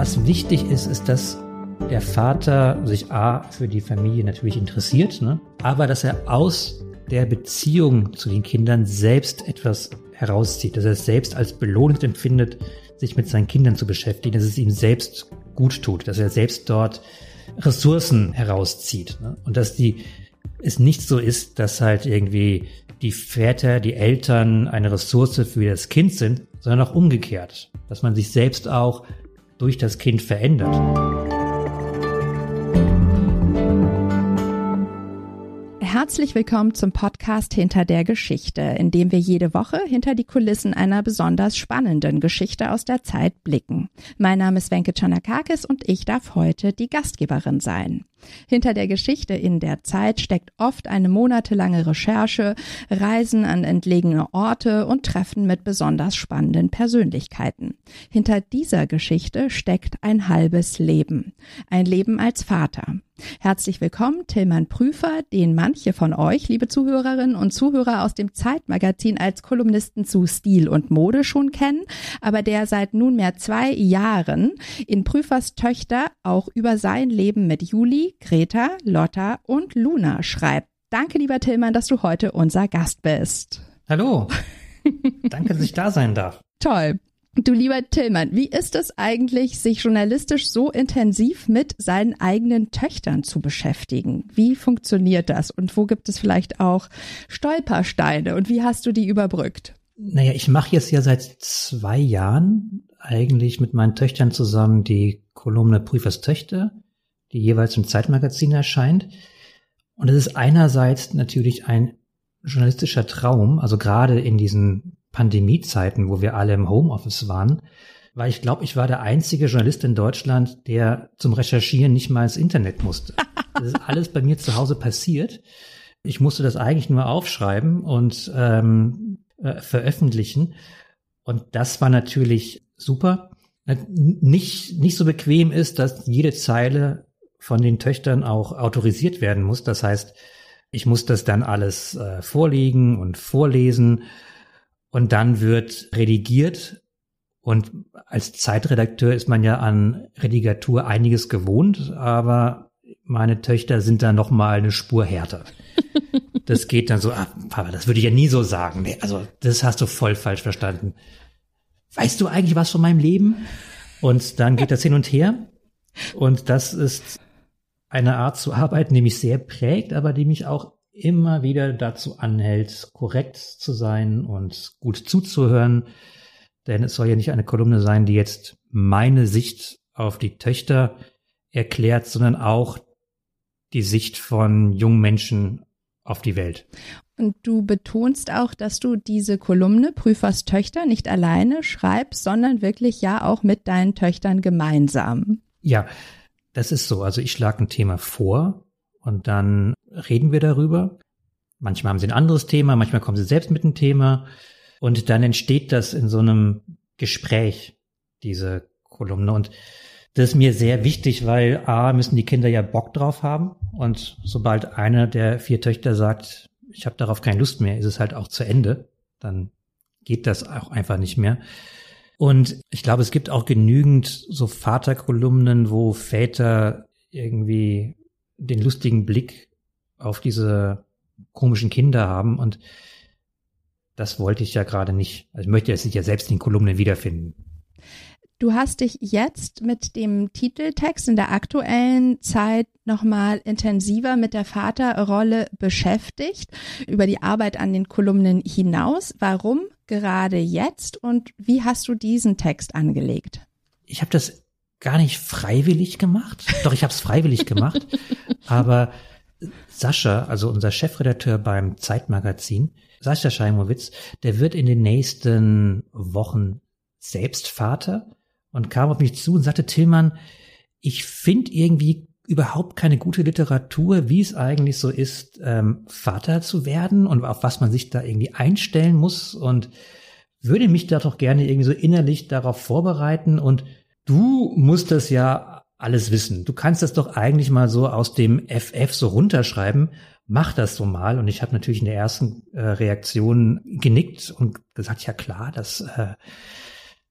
Was wichtig ist, ist, dass der Vater sich A für die Familie natürlich interessiert, ne? aber dass er aus der Beziehung zu den Kindern selbst etwas herauszieht, dass er es selbst als belohnend empfindet, sich mit seinen Kindern zu beschäftigen, dass es ihm selbst gut tut, dass er selbst dort Ressourcen herauszieht. Ne? Und dass die es nicht so ist, dass halt irgendwie die Väter, die Eltern eine Ressource für das Kind sind, sondern auch umgekehrt, dass man sich selbst auch durch das Kind verändert. Herzlich willkommen zum Podcast Hinter der Geschichte, in dem wir jede Woche hinter die Kulissen einer besonders spannenden Geschichte aus der Zeit blicken. Mein Name ist Wenke Chanakakis und ich darf heute die Gastgeberin sein. Hinter der Geschichte in der Zeit steckt oft eine monatelange Recherche, Reisen an entlegene Orte und Treffen mit besonders spannenden Persönlichkeiten. Hinter dieser Geschichte steckt ein halbes Leben. Ein Leben als Vater. Herzlich willkommen, Tillmann Prüfer, den manche von euch, liebe Zuhörerinnen und Zuhörer aus dem Zeitmagazin als Kolumnisten zu Stil und Mode schon kennen, aber der seit nunmehr zwei Jahren in Prüfers Töchter auch über sein Leben mit Juli, Greta, Lotta und Luna schreibt. Danke, lieber Tillmann, dass du heute unser Gast bist. Hallo. Danke, dass ich da sein darf. Toll. Du lieber Tillmann, wie ist es eigentlich, sich journalistisch so intensiv mit seinen eigenen Töchtern zu beschäftigen? Wie funktioniert das und wo gibt es vielleicht auch Stolpersteine und wie hast du die überbrückt? Naja, ich mache jetzt ja seit zwei Jahren eigentlich mit meinen Töchtern zusammen die Kolumne Prüfers Töchter die jeweils im Zeitmagazin erscheint. Und es ist einerseits natürlich ein journalistischer Traum, also gerade in diesen Pandemiezeiten, wo wir alle im Homeoffice waren, weil ich glaube, ich war der einzige Journalist in Deutschland, der zum Recherchieren nicht mal ins Internet musste. Das ist alles bei mir zu Hause passiert. Ich musste das eigentlich nur aufschreiben und ähm, äh, veröffentlichen. Und das war natürlich super. Nicht, nicht so bequem ist, dass jede Zeile von den Töchtern auch autorisiert werden muss. Das heißt, ich muss das dann alles äh, vorlegen und vorlesen und dann wird redigiert. Und als Zeitredakteur ist man ja an Redigatur einiges gewohnt, aber meine Töchter sind da noch mal eine Spur härter. Das geht dann so, ah, Papa, das würde ich ja nie so sagen. Nee, also das hast du voll falsch verstanden. Weißt du eigentlich was von meinem Leben? Und dann geht das hin und her. Und das ist eine Art zu arbeiten, die mich sehr prägt, aber die mich auch immer wieder dazu anhält, korrekt zu sein und gut zuzuhören. Denn es soll ja nicht eine Kolumne sein, die jetzt meine Sicht auf die Töchter erklärt, sondern auch die Sicht von jungen Menschen auf die Welt. Und du betonst auch, dass du diese Kolumne Prüfers Töchter nicht alleine schreibst, sondern wirklich ja auch mit deinen Töchtern gemeinsam. Ja, das ist so. Also ich schlage ein Thema vor und dann reden wir darüber. Manchmal haben sie ein anderes Thema, manchmal kommen sie selbst mit einem Thema und dann entsteht das in so einem Gespräch, diese Kolumne. Und das ist mir sehr wichtig, weil A, müssen die Kinder ja Bock drauf haben und sobald einer der vier Töchter sagt, ich habe darauf keine Lust mehr, ist es halt auch zu Ende. Dann geht das auch einfach nicht mehr. Und ich glaube, es gibt auch genügend so Vaterkolumnen, wo Väter irgendwie den lustigen Blick auf diese komischen Kinder haben und das wollte ich ja gerade nicht. Also ich möchte jetzt nicht ja selbst in Kolumnen wiederfinden. Du hast dich jetzt mit dem Titeltext in der aktuellen Zeit nochmal intensiver mit der Vaterrolle beschäftigt, über die Arbeit an den Kolumnen hinaus. Warum gerade jetzt und wie hast du diesen Text angelegt? Ich habe das gar nicht freiwillig gemacht. Doch, ich habe es freiwillig gemacht. aber Sascha, also unser Chefredakteur beim Zeitmagazin, Sascha Scheimowitz, der wird in den nächsten Wochen selbst Vater und kam auf mich zu und sagte, Tillmann, ich finde irgendwie überhaupt keine gute Literatur, wie es eigentlich so ist, ähm, Vater zu werden und auf was man sich da irgendwie einstellen muss und würde mich da doch gerne irgendwie so innerlich darauf vorbereiten und du musst das ja alles wissen. Du kannst das doch eigentlich mal so aus dem FF so runterschreiben. Mach das so mal. Und ich habe natürlich in der ersten äh, Reaktion genickt und gesagt, ja klar, das, äh,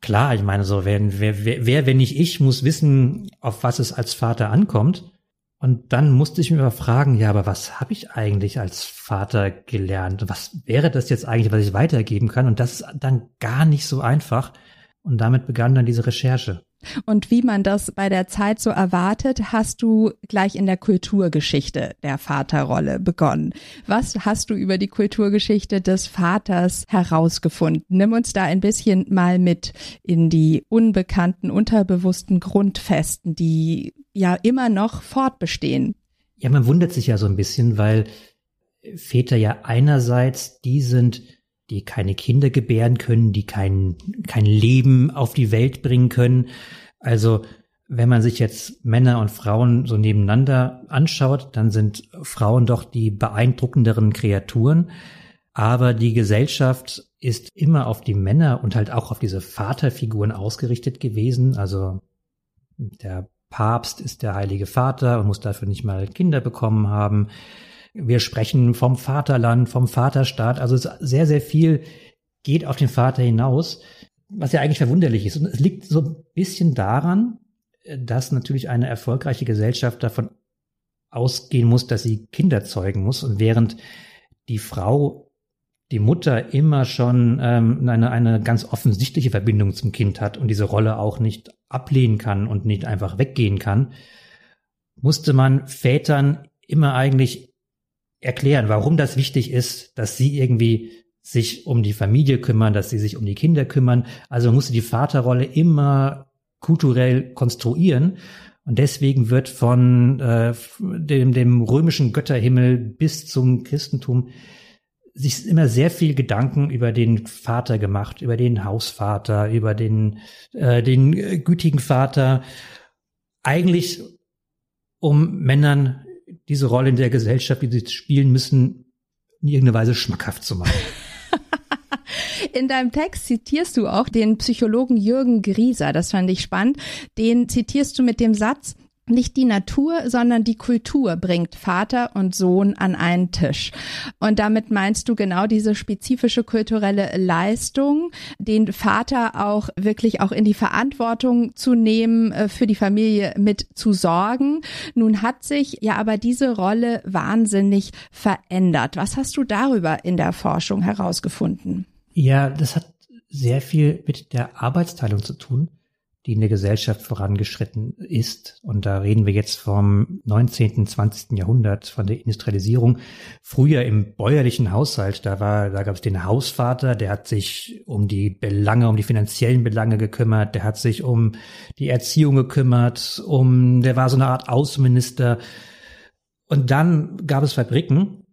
Klar, ich meine so, wer, wer, wer, wer, wenn nicht ich, muss wissen, auf was es als Vater ankommt. Und dann musste ich mir mal fragen, ja, aber was habe ich eigentlich als Vater gelernt? Was wäre das jetzt eigentlich, was ich weitergeben kann? Und das ist dann gar nicht so einfach. Und damit begann dann diese Recherche. Und wie man das bei der Zeit so erwartet, hast du gleich in der Kulturgeschichte der Vaterrolle begonnen. Was hast du über die Kulturgeschichte des Vaters herausgefunden? Nimm uns da ein bisschen mal mit in die unbekannten, unterbewussten Grundfesten, die ja immer noch fortbestehen. Ja, man wundert sich ja so ein bisschen, weil Väter ja einerseits die sind, die keine Kinder gebären können, die kein, kein Leben auf die Welt bringen können. Also wenn man sich jetzt Männer und Frauen so nebeneinander anschaut, dann sind Frauen doch die beeindruckenderen Kreaturen. Aber die Gesellschaft ist immer auf die Männer und halt auch auf diese Vaterfiguren ausgerichtet gewesen. Also der Papst ist der heilige Vater und muss dafür nicht mal Kinder bekommen haben. Wir sprechen vom Vaterland, vom Vaterstaat. Also sehr, sehr viel geht auf den Vater hinaus, was ja eigentlich verwunderlich ist. Und es liegt so ein bisschen daran, dass natürlich eine erfolgreiche Gesellschaft davon ausgehen muss, dass sie Kinder zeugen muss. Und während die Frau, die Mutter immer schon ähm, eine, eine ganz offensichtliche Verbindung zum Kind hat und diese Rolle auch nicht ablehnen kann und nicht einfach weggehen kann, musste man Vätern immer eigentlich erklären, warum das wichtig ist, dass sie irgendwie sich um die Familie kümmern, dass sie sich um die Kinder kümmern. Also musste die Vaterrolle immer kulturell konstruieren. Und deswegen wird von äh, dem, dem römischen Götterhimmel bis zum Christentum sich immer sehr viel Gedanken über den Vater gemacht, über den Hausvater, über den, äh, den gütigen Vater. Eigentlich um Männern diese Rolle in der Gesellschaft, die sie spielen müssen, in irgendeiner Weise schmackhaft zu machen. In deinem Text zitierst du auch den Psychologen Jürgen Grieser, das fand ich spannend. Den zitierst du mit dem Satz, nicht die Natur, sondern die Kultur bringt Vater und Sohn an einen Tisch. Und damit meinst du genau diese spezifische kulturelle Leistung, den Vater auch wirklich auch in die Verantwortung zu nehmen, äh, für die Familie mit zu sorgen. Nun hat sich ja aber diese Rolle wahnsinnig verändert. Was hast du darüber in der Forschung herausgefunden? Ja, das hat sehr viel mit der Arbeitsteilung zu tun die in der Gesellschaft vorangeschritten ist. Und da reden wir jetzt vom 19., 20. Jahrhundert, von der Industrialisierung. Früher im bäuerlichen Haushalt, da war, da gab es den Hausvater, der hat sich um die Belange, um die finanziellen Belange gekümmert, der hat sich um die Erziehung gekümmert, um, der war so eine Art Außenminister. Und dann gab es Fabriken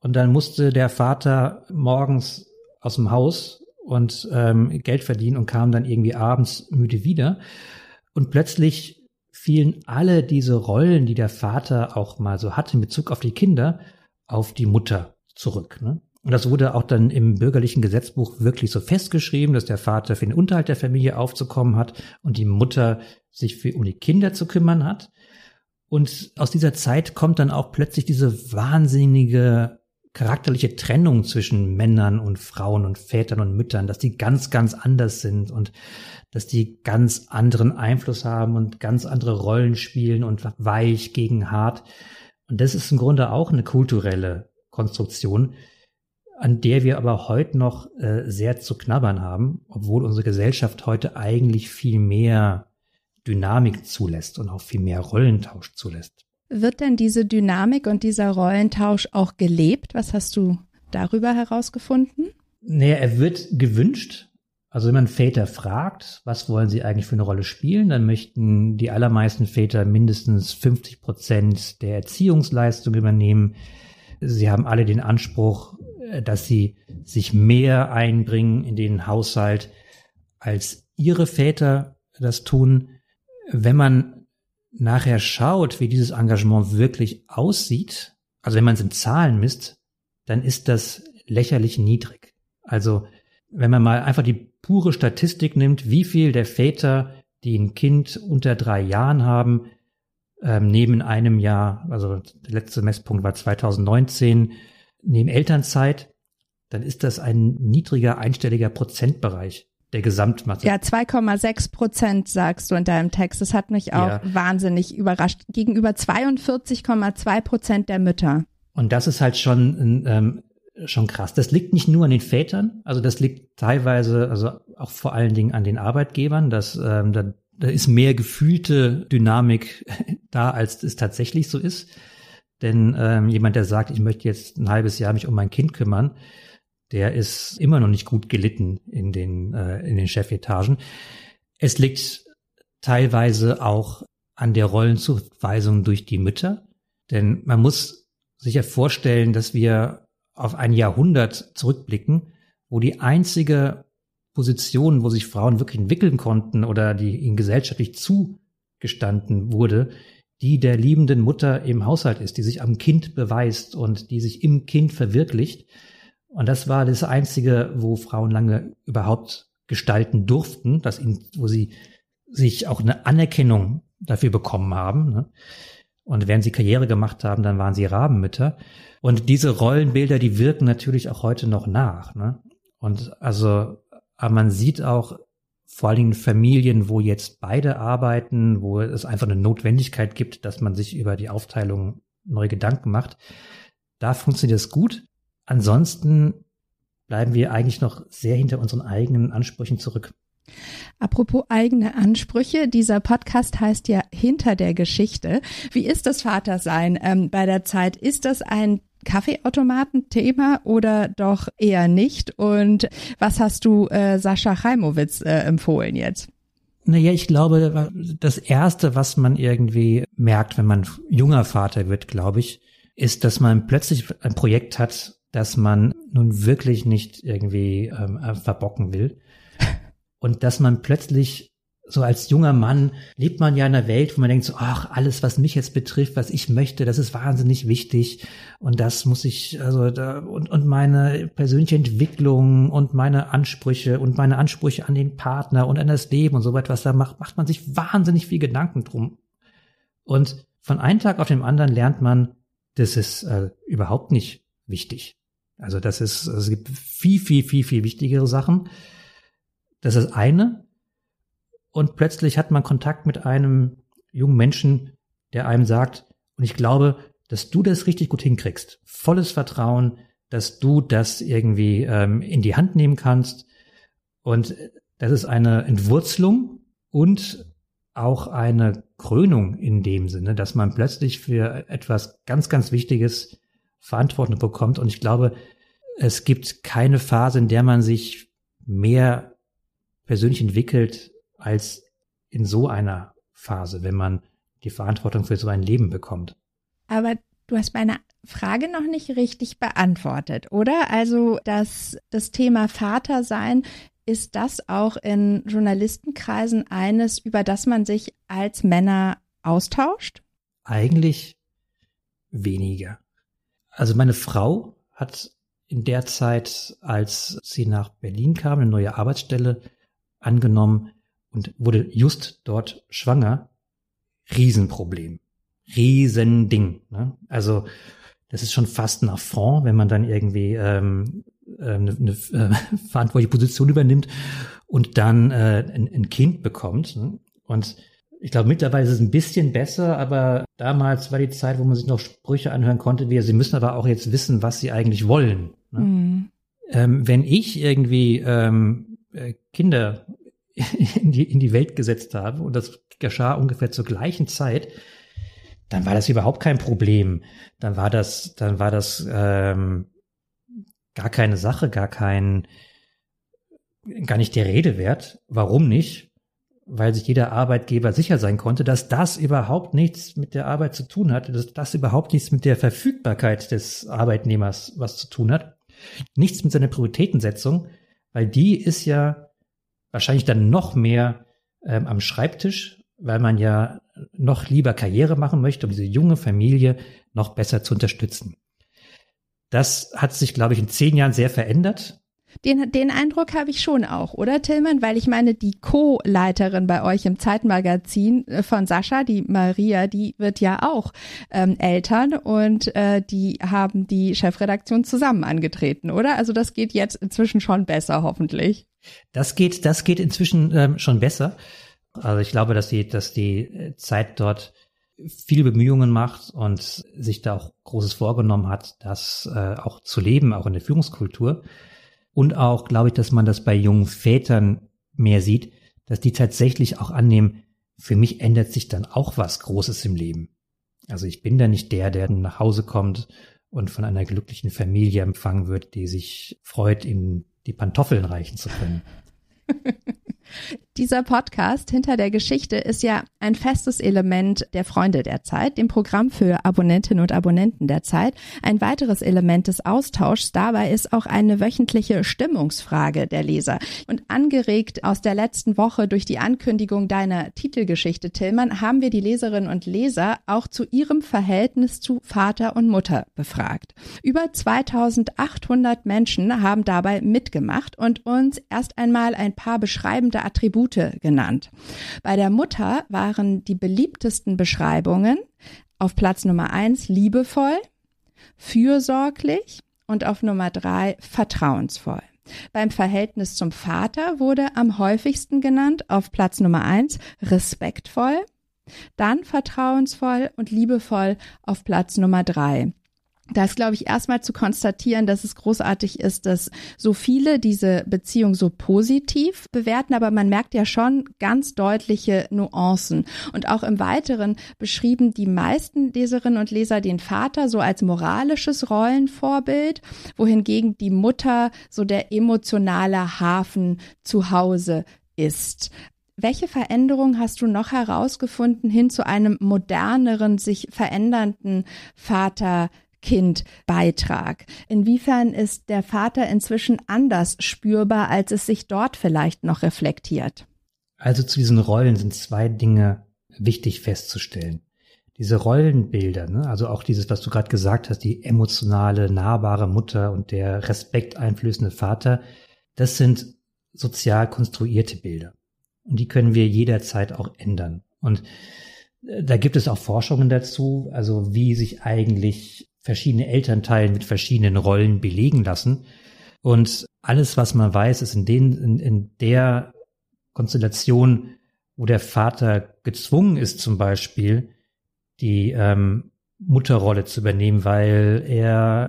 und dann musste der Vater morgens aus dem Haus und ähm, Geld verdienen und kam dann irgendwie abends müde wieder. Und plötzlich fielen alle diese Rollen, die der Vater auch mal so hatte in Bezug auf die Kinder, auf die Mutter zurück. Ne? Und das wurde auch dann im bürgerlichen Gesetzbuch wirklich so festgeschrieben, dass der Vater für den Unterhalt der Familie aufzukommen hat und die Mutter sich für um die Kinder zu kümmern hat. Und aus dieser Zeit kommt dann auch plötzlich diese wahnsinnige charakterliche Trennung zwischen Männern und Frauen und Vätern und Müttern, dass die ganz, ganz anders sind und dass die ganz anderen Einfluss haben und ganz andere Rollen spielen und weich gegen hart. Und das ist im Grunde auch eine kulturelle Konstruktion, an der wir aber heute noch äh, sehr zu knabbern haben, obwohl unsere Gesellschaft heute eigentlich viel mehr Dynamik zulässt und auch viel mehr Rollentausch zulässt. Wird denn diese Dynamik und dieser Rollentausch auch gelebt? Was hast du darüber herausgefunden? Naja, er wird gewünscht. Also wenn man Väter fragt, was wollen sie eigentlich für eine Rolle spielen, dann möchten die allermeisten Väter mindestens 50 Prozent der Erziehungsleistung übernehmen. Sie haben alle den Anspruch, dass sie sich mehr einbringen in den Haushalt, als ihre Väter das tun. Wenn man nachher schaut, wie dieses Engagement wirklich aussieht, also wenn man es in Zahlen misst, dann ist das lächerlich niedrig. Also wenn man mal einfach die pure Statistik nimmt, wie viel der Väter, die ein Kind unter drei Jahren haben, ähm, neben einem Jahr, also der letzte Messpunkt war 2019, neben Elternzeit, dann ist das ein niedriger einstelliger Prozentbereich. Der Gesamtmasse. Ja, 2,6 Prozent sagst du in deinem Text. Das hat mich auch ja. wahnsinnig überrascht. Gegenüber 42,2 Prozent der Mütter. Und das ist halt schon, ähm, schon krass. Das liegt nicht nur an den Vätern, also das liegt teilweise, also auch vor allen Dingen an den Arbeitgebern, dass ähm, da, da ist mehr gefühlte Dynamik da, als es tatsächlich so ist. Denn ähm, jemand, der sagt, ich möchte jetzt ein halbes Jahr mich um mein Kind kümmern, der ist immer noch nicht gut gelitten in den, äh, in den Chefetagen. Es liegt teilweise auch an der Rollenzuweisung durch die Mütter. Denn man muss sich ja vorstellen, dass wir auf ein Jahrhundert zurückblicken, wo die einzige Position, wo sich Frauen wirklich entwickeln konnten oder die ihnen gesellschaftlich zugestanden wurde, die der liebenden Mutter im Haushalt ist, die sich am Kind beweist und die sich im Kind verwirklicht. Und das war das Einzige, wo Frauen lange überhaupt gestalten durften, dass ihnen, wo sie sich auch eine Anerkennung dafür bekommen haben. Ne? Und während sie Karriere gemacht haben, dann waren sie Rabenmütter. Und diese Rollenbilder, die wirken natürlich auch heute noch nach. Ne? Und also, aber man sieht auch vor allen Dingen Familien, wo jetzt beide arbeiten, wo es einfach eine Notwendigkeit gibt, dass man sich über die Aufteilung neue Gedanken macht. Da funktioniert es gut. Ansonsten bleiben wir eigentlich noch sehr hinter unseren eigenen Ansprüchen zurück. Apropos eigene Ansprüche, dieser Podcast heißt ja Hinter der Geschichte. Wie ist das Vatersein ähm, bei der Zeit? Ist das ein Kaffeeautomaten-Thema oder doch eher nicht? Und was hast du äh, Sascha Chaimowitz äh, empfohlen jetzt? Naja, ich glaube, das Erste, was man irgendwie merkt, wenn man junger Vater wird, glaube ich, ist, dass man plötzlich ein Projekt hat, dass man nun wirklich nicht irgendwie ähm, äh, verbocken will. Und dass man plötzlich so als junger Mann lebt man ja in einer Welt, wo man denkt so, ach, alles, was mich jetzt betrifft, was ich möchte, das ist wahnsinnig wichtig. Und das muss ich, also da, und, und meine persönliche Entwicklung und meine Ansprüche und meine Ansprüche an den Partner und an das Leben und so etwas, da macht, macht man sich wahnsinnig viel Gedanken drum. Und von einem Tag auf den anderen lernt man, das ist äh, überhaupt nicht wichtig. Also das ist, es gibt viel, viel, viel, viel wichtigere Sachen. Das ist eine. Und plötzlich hat man Kontakt mit einem jungen Menschen, der einem sagt, und ich glaube, dass du das richtig gut hinkriegst. Volles Vertrauen, dass du das irgendwie ähm, in die Hand nehmen kannst. Und das ist eine Entwurzelung und auch eine Krönung in dem Sinne, dass man plötzlich für etwas ganz, ganz Wichtiges Verantwortung bekommt. Und ich glaube, es gibt keine Phase, in der man sich mehr persönlich entwickelt als in so einer Phase, wenn man die Verantwortung für so ein Leben bekommt. Aber du hast meine Frage noch nicht richtig beantwortet, oder? Also das, das Thema Vater sein, ist das auch in Journalistenkreisen eines, über das man sich als Männer austauscht? Eigentlich weniger. Also meine Frau hat in der Zeit, als sie nach Berlin kam, eine neue Arbeitsstelle angenommen und wurde just dort schwanger. Riesenproblem. Riesending. Ne? Also das ist schon fast ein Affront, wenn man dann irgendwie ähm, äh, eine, eine äh, verantwortliche Position übernimmt und dann äh, ein, ein Kind bekommt. Ne? Und ich glaube, mittlerweile ist es ein bisschen besser, aber damals war die Zeit, wo man sich noch Sprüche anhören konnte, wie sie müssen aber auch jetzt wissen, was sie eigentlich wollen. Ne? Mhm. Ähm, wenn ich irgendwie ähm, äh, Kinder in die, in die Welt gesetzt habe und das geschah ungefähr zur gleichen Zeit, dann war das überhaupt kein Problem. Dann war das, dann war das ähm, gar keine Sache, gar kein, gar nicht der Rede wert. Warum nicht? Weil sich jeder Arbeitgeber sicher sein konnte, dass das überhaupt nichts mit der Arbeit zu tun hat, dass das überhaupt nichts mit der Verfügbarkeit des Arbeitnehmers was zu tun hat, nichts mit seiner Prioritätensetzung, weil die ist ja wahrscheinlich dann noch mehr ähm, am Schreibtisch, weil man ja noch lieber Karriere machen möchte, um diese junge Familie noch besser zu unterstützen. Das hat sich, glaube ich, in zehn Jahren sehr verändert. Den, den Eindruck habe ich schon auch, oder Tillmann? Weil ich meine, die Co-Leiterin bei euch im Zeitmagazin äh, von Sascha, die Maria, die wird ja auch ähm, Eltern und äh, die haben die Chefredaktion zusammen angetreten, oder? Also das geht jetzt inzwischen schon besser, hoffentlich. Das geht, das geht inzwischen ähm, schon besser. Also ich glaube, dass die, dass die äh, Zeit dort viele Bemühungen macht und sich da auch Großes vorgenommen hat, das äh, auch zu leben, auch in der Führungskultur. Und auch, glaube ich, dass man das bei jungen Vätern mehr sieht, dass die tatsächlich auch annehmen, für mich ändert sich dann auch was Großes im Leben. Also ich bin da nicht der, der nach Hause kommt und von einer glücklichen Familie empfangen wird, die sich freut, ihm die Pantoffeln reichen zu können. Dieser Podcast hinter der Geschichte ist ja ein festes Element der Freunde der Zeit, dem Programm für Abonnentinnen und Abonnenten der Zeit. Ein weiteres Element des Austauschs dabei ist auch eine wöchentliche Stimmungsfrage der Leser. Und angeregt aus der letzten Woche durch die Ankündigung deiner Titelgeschichte, Tillmann, haben wir die Leserinnen und Leser auch zu ihrem Verhältnis zu Vater und Mutter befragt. Über 2800 Menschen haben dabei mitgemacht und uns erst einmal ein paar beschreibende Attribute Attribute genannt. Bei der Mutter waren die beliebtesten Beschreibungen auf Platz Nummer eins liebevoll, fürsorglich und auf Nummer drei vertrauensvoll. Beim Verhältnis zum Vater wurde am häufigsten genannt auf Platz Nummer eins respektvoll, dann vertrauensvoll und liebevoll auf Platz Nummer drei. Da ist, glaube ich, erstmal zu konstatieren, dass es großartig ist, dass so viele diese Beziehung so positiv bewerten, aber man merkt ja schon ganz deutliche Nuancen. Und auch im Weiteren beschrieben die meisten Leserinnen und Leser den Vater so als moralisches Rollenvorbild, wohingegen die Mutter so der emotionale Hafen zu Hause ist. Welche Veränderung hast du noch herausgefunden hin zu einem moderneren, sich verändernden Vater Kind-Beitrag. Inwiefern ist der Vater inzwischen anders spürbar, als es sich dort vielleicht noch reflektiert? Also zu diesen Rollen sind zwei Dinge wichtig festzustellen. Diese Rollenbilder, ne? also auch dieses, was du gerade gesagt hast, die emotionale, nahbare Mutter und der respekteinflößende Vater, das sind sozial konstruierte Bilder. Und die können wir jederzeit auch ändern. Und äh, da gibt es auch Forschungen dazu, also wie sich eigentlich verschiedene Elternteilen mit verschiedenen Rollen belegen lassen. Und alles, was man weiß, ist in, den, in, in der Konstellation, wo der Vater gezwungen ist, zum Beispiel die ähm, Mutterrolle zu übernehmen, weil er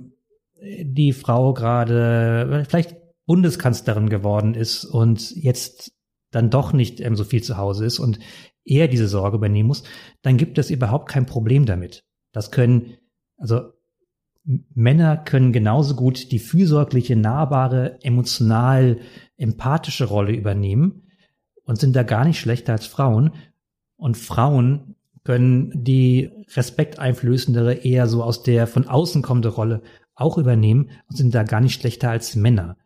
die Frau gerade vielleicht Bundeskanzlerin geworden ist und jetzt dann doch nicht ähm, so viel zu Hause ist und er diese Sorge übernehmen muss, dann gibt es überhaupt kein Problem damit. Das können, also Männer können genauso gut die fürsorgliche, nahbare, emotional, empathische Rolle übernehmen und sind da gar nicht schlechter als Frauen. Und Frauen können die respekteinflößendere, eher so aus der von außen kommende Rolle auch übernehmen und sind da gar nicht schlechter als Männer.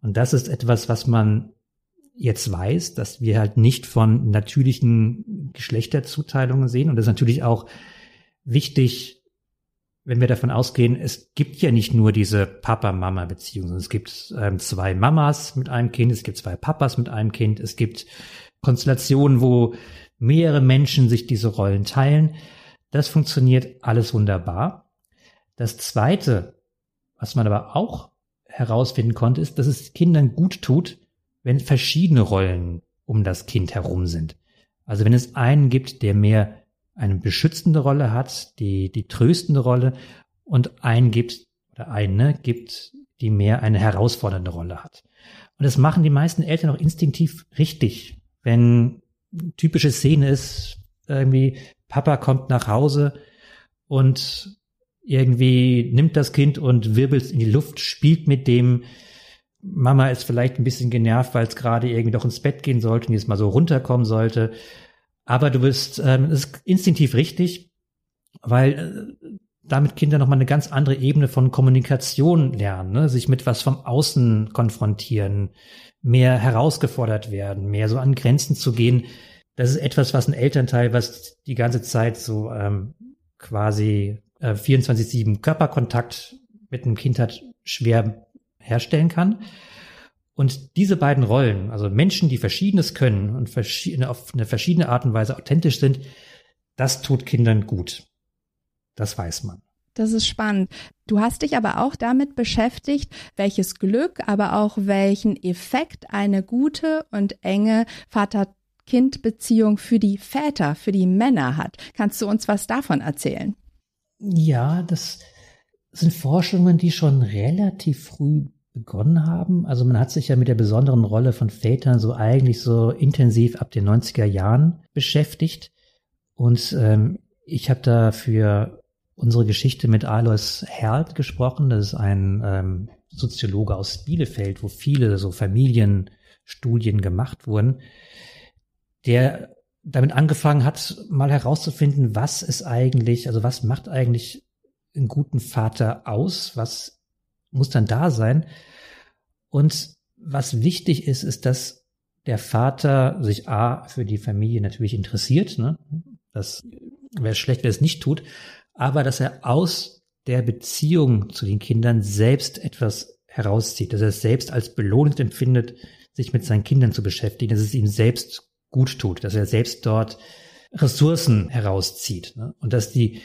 Und das ist etwas, was man jetzt weiß, dass wir halt nicht von natürlichen Geschlechterzuteilungen sehen. Und das ist natürlich auch wichtig, wenn wir davon ausgehen, es gibt ja nicht nur diese Papa-Mama-Beziehung, sondern es gibt ähm, zwei Mamas mit einem Kind, es gibt zwei Papas mit einem Kind, es gibt Konstellationen, wo mehrere Menschen sich diese Rollen teilen. Das funktioniert alles wunderbar. Das Zweite, was man aber auch herausfinden konnte, ist, dass es Kindern gut tut, wenn verschiedene Rollen um das Kind herum sind. Also wenn es einen gibt, der mehr eine beschützende Rolle hat, die, die tröstende Rolle und einen gibt, oder eine gibt, die mehr eine herausfordernde Rolle hat. Und das machen die meisten Eltern auch instinktiv richtig. Wenn typische Szene ist, irgendwie Papa kommt nach Hause und irgendwie nimmt das Kind und wirbelt in die Luft, spielt mit dem. Mama ist vielleicht ein bisschen genervt, weil es gerade irgendwie doch ins Bett gehen sollte und jetzt mal so runterkommen sollte. Aber du bist ähm, ist instinktiv richtig, weil äh, damit Kinder nochmal eine ganz andere Ebene von Kommunikation lernen, ne? sich mit was vom Außen konfrontieren, mehr herausgefordert werden, mehr so an Grenzen zu gehen. Das ist etwas, was ein Elternteil, was die ganze Zeit so ähm, quasi äh, 24-7 Körperkontakt mit einem Kind hat, schwer herstellen kann. Und diese beiden Rollen, also Menschen, die Verschiedenes können und verschiedene, auf eine verschiedene Art und Weise authentisch sind, das tut Kindern gut. Das weiß man. Das ist spannend. Du hast dich aber auch damit beschäftigt, welches Glück, aber auch welchen Effekt eine gute und enge Vater-Kind-Beziehung für die Väter, für die Männer hat. Kannst du uns was davon erzählen? Ja, das sind Forschungen, die schon relativ früh begonnen haben. Also man hat sich ja mit der besonderen Rolle von Vätern so eigentlich so intensiv ab den 90er Jahren beschäftigt. Und ähm, ich habe da für unsere Geschichte mit Alois Herlt gesprochen. Das ist ein ähm, Soziologe aus Bielefeld, wo viele so Familienstudien gemacht wurden, der damit angefangen hat, mal herauszufinden, was ist eigentlich, also was macht eigentlich einen guten Vater aus? Was muss dann da sein? Und was wichtig ist, ist, dass der Vater sich A für die Familie natürlich interessiert. Ne? Das wäre schlecht, wenn er es nicht tut aber dass er aus der Beziehung zu den Kindern selbst etwas herauszieht, dass er es selbst als belohnend empfindet, sich mit seinen Kindern zu beschäftigen, dass es ihm selbst gut tut, dass er selbst dort Ressourcen herauszieht ne? und dass die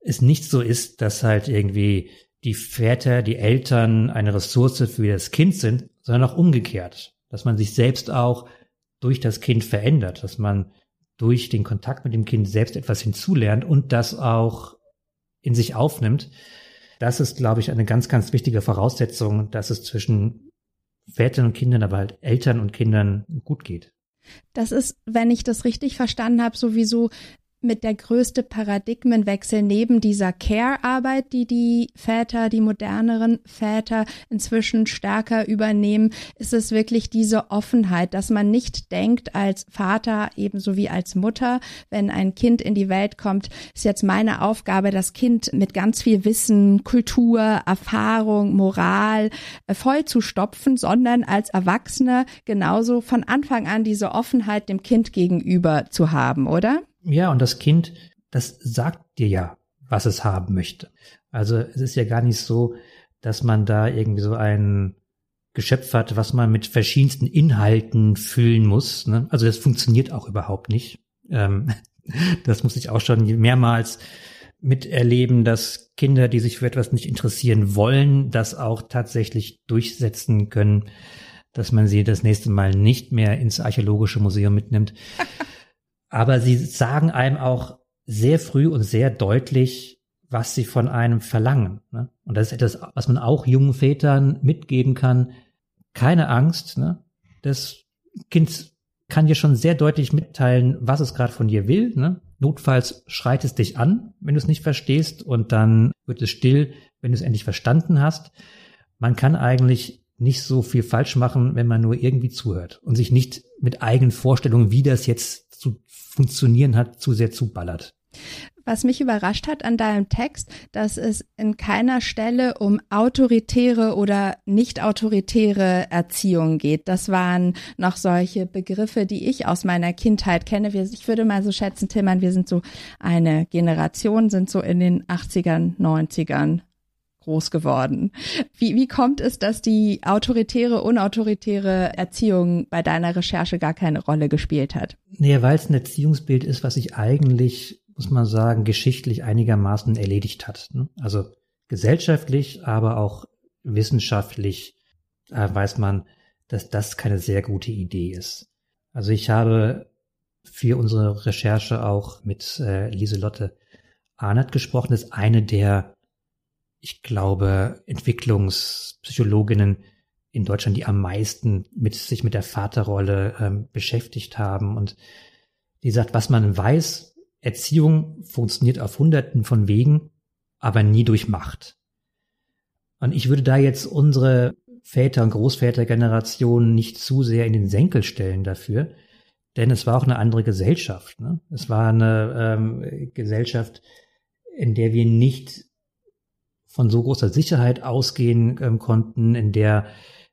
es nicht so ist, dass halt irgendwie die Väter, die Eltern eine Ressource für das Kind sind, sondern auch umgekehrt, dass man sich selbst auch durch das Kind verändert, dass man durch den Kontakt mit dem Kind selbst etwas hinzulernt und das auch in sich aufnimmt. Das ist, glaube ich, eine ganz, ganz wichtige Voraussetzung, dass es zwischen Vätern und Kindern, aber halt Eltern und Kindern gut geht. Das ist, wenn ich das richtig verstanden habe, sowieso mit der größte Paradigmenwechsel neben dieser Care-Arbeit, die die Väter, die moderneren Väter inzwischen stärker übernehmen, ist es wirklich diese Offenheit, dass man nicht denkt als Vater ebenso wie als Mutter, wenn ein Kind in die Welt kommt, ist jetzt meine Aufgabe, das Kind mit ganz viel Wissen, Kultur, Erfahrung, Moral äh, voll zu stopfen, sondern als Erwachsener genauso von Anfang an diese Offenheit dem Kind gegenüber zu haben, oder? Ja, und das Kind, das sagt dir ja, was es haben möchte. Also es ist ja gar nicht so, dass man da irgendwie so ein Geschöpf hat, was man mit verschiedensten Inhalten füllen muss. Ne? Also das funktioniert auch überhaupt nicht. Ähm, das muss ich auch schon mehrmals miterleben, dass Kinder, die sich für etwas nicht interessieren wollen, das auch tatsächlich durchsetzen können, dass man sie das nächste Mal nicht mehr ins archäologische Museum mitnimmt. Aber sie sagen einem auch sehr früh und sehr deutlich, was sie von einem verlangen. Ne? Und das ist etwas, was man auch jungen Vätern mitgeben kann. Keine Angst. Ne? Das Kind kann dir schon sehr deutlich mitteilen, was es gerade von dir will. Ne? Notfalls schreit es dich an, wenn du es nicht verstehst, und dann wird es still, wenn du es endlich verstanden hast. Man kann eigentlich nicht so viel falsch machen, wenn man nur irgendwie zuhört und sich nicht mit eigenen Vorstellungen, wie das jetzt funktionieren hat, zu sehr zuballert. Was mich überrascht hat an deinem Text, dass es in keiner Stelle um autoritäre oder nicht autoritäre Erziehung geht. Das waren noch solche Begriffe, die ich aus meiner Kindheit kenne. Ich würde mal so schätzen, Tillmann, wir sind so eine Generation, sind so in den 80ern, 90ern groß geworden. Wie, wie kommt es, dass die autoritäre, unautoritäre Erziehung bei deiner Recherche gar keine Rolle gespielt hat? Nee, weil es ein Erziehungsbild ist, was sich eigentlich, muss man sagen, geschichtlich einigermaßen erledigt hat. Ne? Also gesellschaftlich, aber auch wissenschaftlich äh, weiß man, dass das keine sehr gute Idee ist. Also ich habe für unsere Recherche auch mit äh, Lieselotte Arnert gesprochen, das ist eine der ich glaube, Entwicklungspsychologinnen in Deutschland, die am meisten mit sich mit der Vaterrolle ähm, beschäftigt haben. Und die sagt, was man weiß, Erziehung funktioniert auf hunderten von Wegen, aber nie durch Macht. Und ich würde da jetzt unsere Väter- und Großvätergeneration nicht zu sehr in den Senkel stellen dafür, denn es war auch eine andere Gesellschaft. Ne? Es war eine ähm, Gesellschaft, in der wir nicht von so großer Sicherheit ausgehen ähm, konnten, in der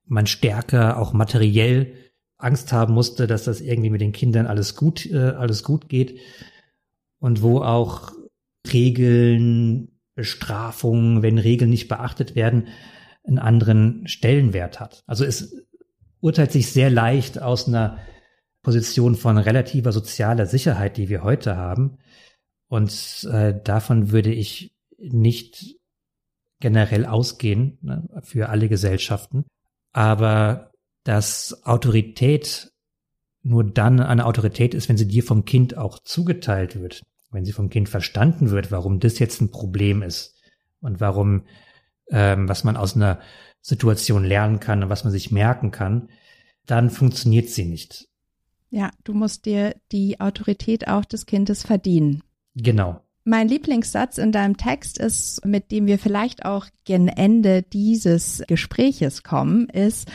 man stärker auch materiell Angst haben musste, dass das irgendwie mit den Kindern alles gut, äh, alles gut geht und wo auch Regeln, Bestrafungen, wenn Regeln nicht beachtet werden, einen anderen Stellenwert hat. Also es urteilt sich sehr leicht aus einer Position von relativer sozialer Sicherheit, die wir heute haben. Und äh, davon würde ich nicht generell ausgehen ne, für alle Gesellschaften. Aber dass Autorität nur dann eine Autorität ist, wenn sie dir vom Kind auch zugeteilt wird, wenn sie vom Kind verstanden wird, warum das jetzt ein Problem ist und warum, ähm, was man aus einer Situation lernen kann und was man sich merken kann, dann funktioniert sie nicht. Ja, du musst dir die Autorität auch des Kindes verdienen. Genau. Mein Lieblingssatz in deinem Text ist, mit dem wir vielleicht auch gen Ende dieses Gespräches kommen, ist,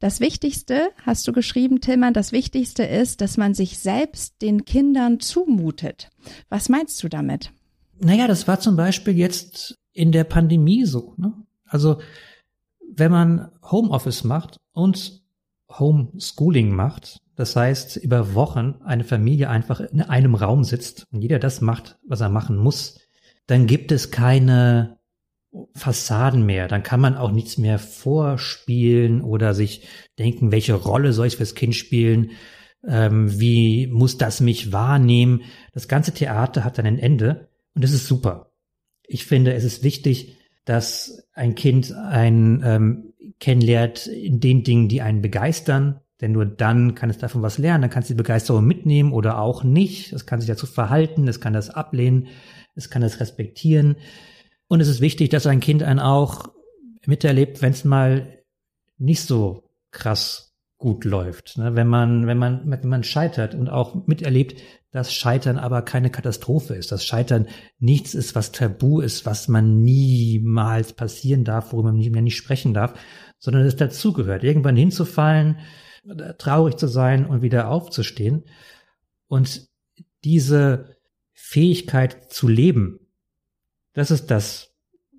das Wichtigste, hast du geschrieben, Tillmann, das Wichtigste ist, dass man sich selbst den Kindern zumutet. Was meinst du damit? Naja, das war zum Beispiel jetzt in der Pandemie so. Ne? Also wenn man Homeoffice macht und Homeschooling macht, das heißt, über Wochen eine Familie einfach in einem Raum sitzt und jeder das macht, was er machen muss, dann gibt es keine Fassaden mehr. Dann kann man auch nichts mehr vorspielen oder sich denken, welche Rolle soll ich fürs Kind spielen? Ähm, wie muss das mich wahrnehmen? Das ganze Theater hat dann ein Ende und das ist super. Ich finde, es ist wichtig, dass ein Kind ein ähm, kennenlernt in den Dingen, die einen begeistern, denn nur dann kann es davon was lernen, dann kann es die Begeisterung mitnehmen oder auch nicht. Es kann sich dazu verhalten, es kann das ablehnen, es kann das respektieren. Und es ist wichtig, dass ein Kind einen auch miterlebt, wenn es mal nicht so krass gut läuft. Ne? Wenn man, wenn man, wenn man scheitert und auch miterlebt, dass Scheitern aber keine Katastrophe ist, dass Scheitern nichts ist, was tabu ist, was man niemals passieren darf, worüber man nicht sprechen darf, sondern es dazugehört, irgendwann hinzufallen, traurig zu sein und wieder aufzustehen. Und diese Fähigkeit zu leben, das ist das,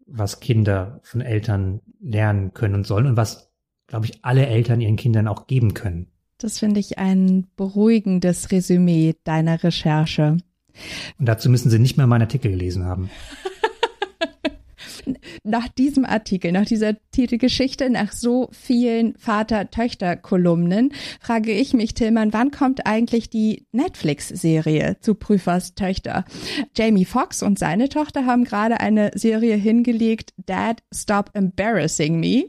was Kinder von Eltern lernen können und sollen und was, glaube ich, alle Eltern ihren Kindern auch geben können. Das finde ich ein beruhigendes Resümee deiner Recherche. Und dazu müssen Sie nicht mehr meinen Artikel gelesen haben. nach diesem Artikel, nach dieser Titelgeschichte, nach so vielen Vater-Töchter-Kolumnen, frage ich mich, Tillmann, wann kommt eigentlich die Netflix-Serie zu Prüfers Töchter? Jamie Foxx und seine Tochter haben gerade eine Serie hingelegt, Dad, Stop Embarrassing Me.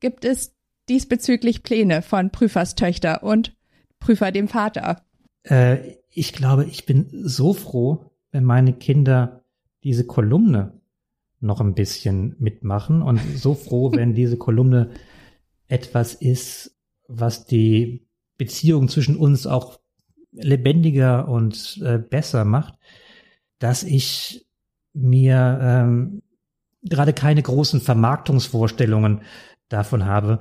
Gibt es diesbezüglich Pläne von Prüfers Töchter und Prüfer dem Vater? Äh, ich glaube, ich bin so froh, wenn meine Kinder diese Kolumne noch ein bisschen mitmachen und so froh, wenn diese Kolumne etwas ist, was die Beziehung zwischen uns auch lebendiger und äh, besser macht, dass ich mir ähm, gerade keine großen Vermarktungsvorstellungen davon habe,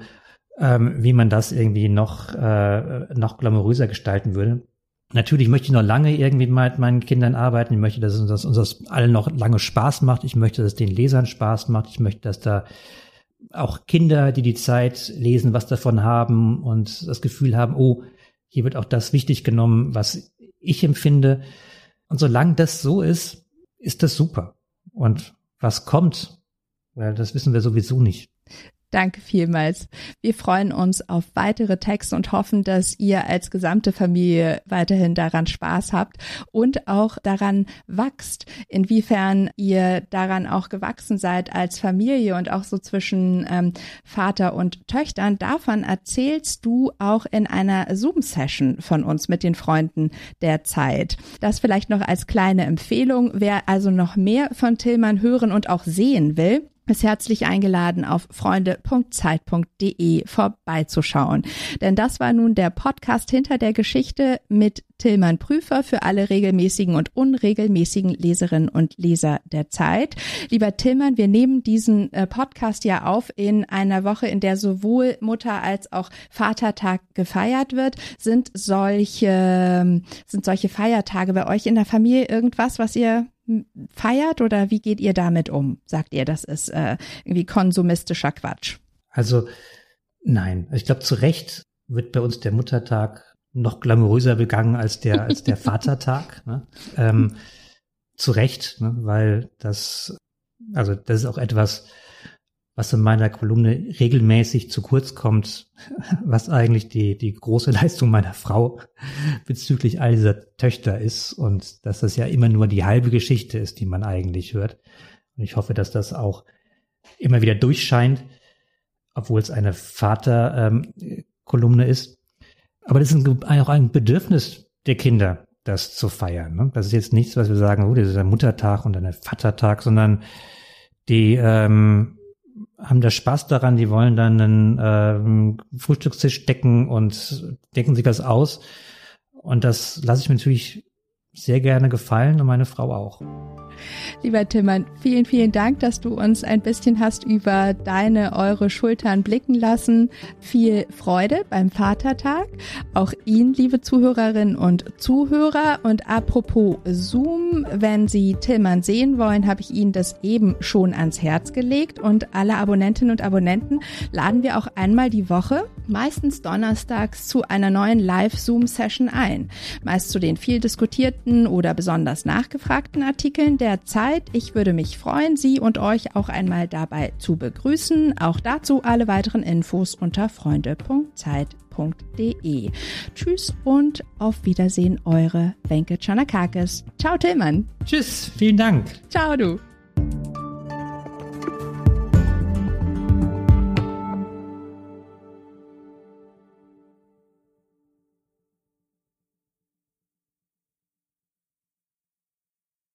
ähm, wie man das irgendwie noch, äh, noch glamouröser gestalten würde. Natürlich möchte ich noch lange irgendwie mit meinen Kindern arbeiten. Ich möchte, dass uns das, uns das allen noch lange Spaß macht. Ich möchte, dass es den Lesern Spaß macht. Ich möchte, dass da auch Kinder, die die Zeit lesen, was davon haben und das Gefühl haben, oh, hier wird auch das wichtig genommen, was ich empfinde. Und solange das so ist, ist das super. Und was kommt, weil das wissen wir sowieso nicht. Danke vielmals. Wir freuen uns auf weitere Texte und hoffen, dass ihr als gesamte Familie weiterhin daran Spaß habt und auch daran wachst, inwiefern ihr daran auch gewachsen seid als Familie und auch so zwischen ähm, Vater und Töchtern. Davon erzählst du auch in einer Zoom-Session von uns mit den Freunden der Zeit. Das vielleicht noch als kleine Empfehlung. Wer also noch mehr von Tillmann hören und auch sehen will, ist herzlich eingeladen, auf freunde.zeit.de vorbeizuschauen. Denn das war nun der Podcast hinter der Geschichte mit Tillmann Prüfer für alle regelmäßigen und unregelmäßigen Leserinnen und Leser der Zeit. Lieber Tillmann, wir nehmen diesen äh, Podcast ja auf in einer Woche, in der sowohl Mutter als auch Vatertag gefeiert wird. Sind solche, sind solche Feiertage bei euch in der Familie irgendwas, was ihr feiert oder wie geht ihr damit um? Sagt ihr, das ist äh, irgendwie konsumistischer Quatsch? Also nein, ich glaube zu Recht wird bei uns der Muttertag noch glamouröser begangen als der als der Vatertag. Ne? Ähm, zu Recht, ne? weil das also das ist auch etwas, was in meiner Kolumne regelmäßig zu kurz kommt, was eigentlich die, die große Leistung meiner Frau bezüglich all dieser Töchter ist und dass das ja immer nur die halbe Geschichte ist, die man eigentlich hört. Und ich hoffe, dass das auch immer wieder durchscheint, obwohl es eine Vaterkolumne ähm, ist. Aber das ist auch ein Bedürfnis der Kinder, das zu feiern. Ne? Das ist jetzt nichts, was wir sagen, oh, das ist ein Muttertag und ein Vatertag, sondern die ähm, haben da Spaß daran, die wollen dann einen ähm, Frühstückstisch decken und decken sich das aus. Und das lasse ich mir natürlich sehr gerne gefallen und meine Frau auch. Lieber Timmern, vielen, vielen Dank, dass du uns ein bisschen hast über deine, eure Schultern blicken lassen. Viel Freude beim Vatertag. Auch Ihnen, liebe Zuhörerinnen und Zuhörer. Und apropos Zoom, wenn Sie Tillmann sehen wollen, habe ich Ihnen das eben schon ans Herz gelegt. Und alle Abonnentinnen und Abonnenten laden wir auch einmal die Woche, meistens donnerstags, zu einer neuen Live-Zoom-Session ein. Meist zu den viel diskutierten oder besonders nachgefragten Artikeln der Zeit. Ich würde mich freuen, Sie und euch auch einmal dabei zu begrüßen. Auch dazu alle weiteren Infos unter freunde.zeit.de. Tschüss und auf Wiedersehen, eure Wenke Chanakakis. Ciao Tillmann. Tschüss, vielen Dank. Ciao du.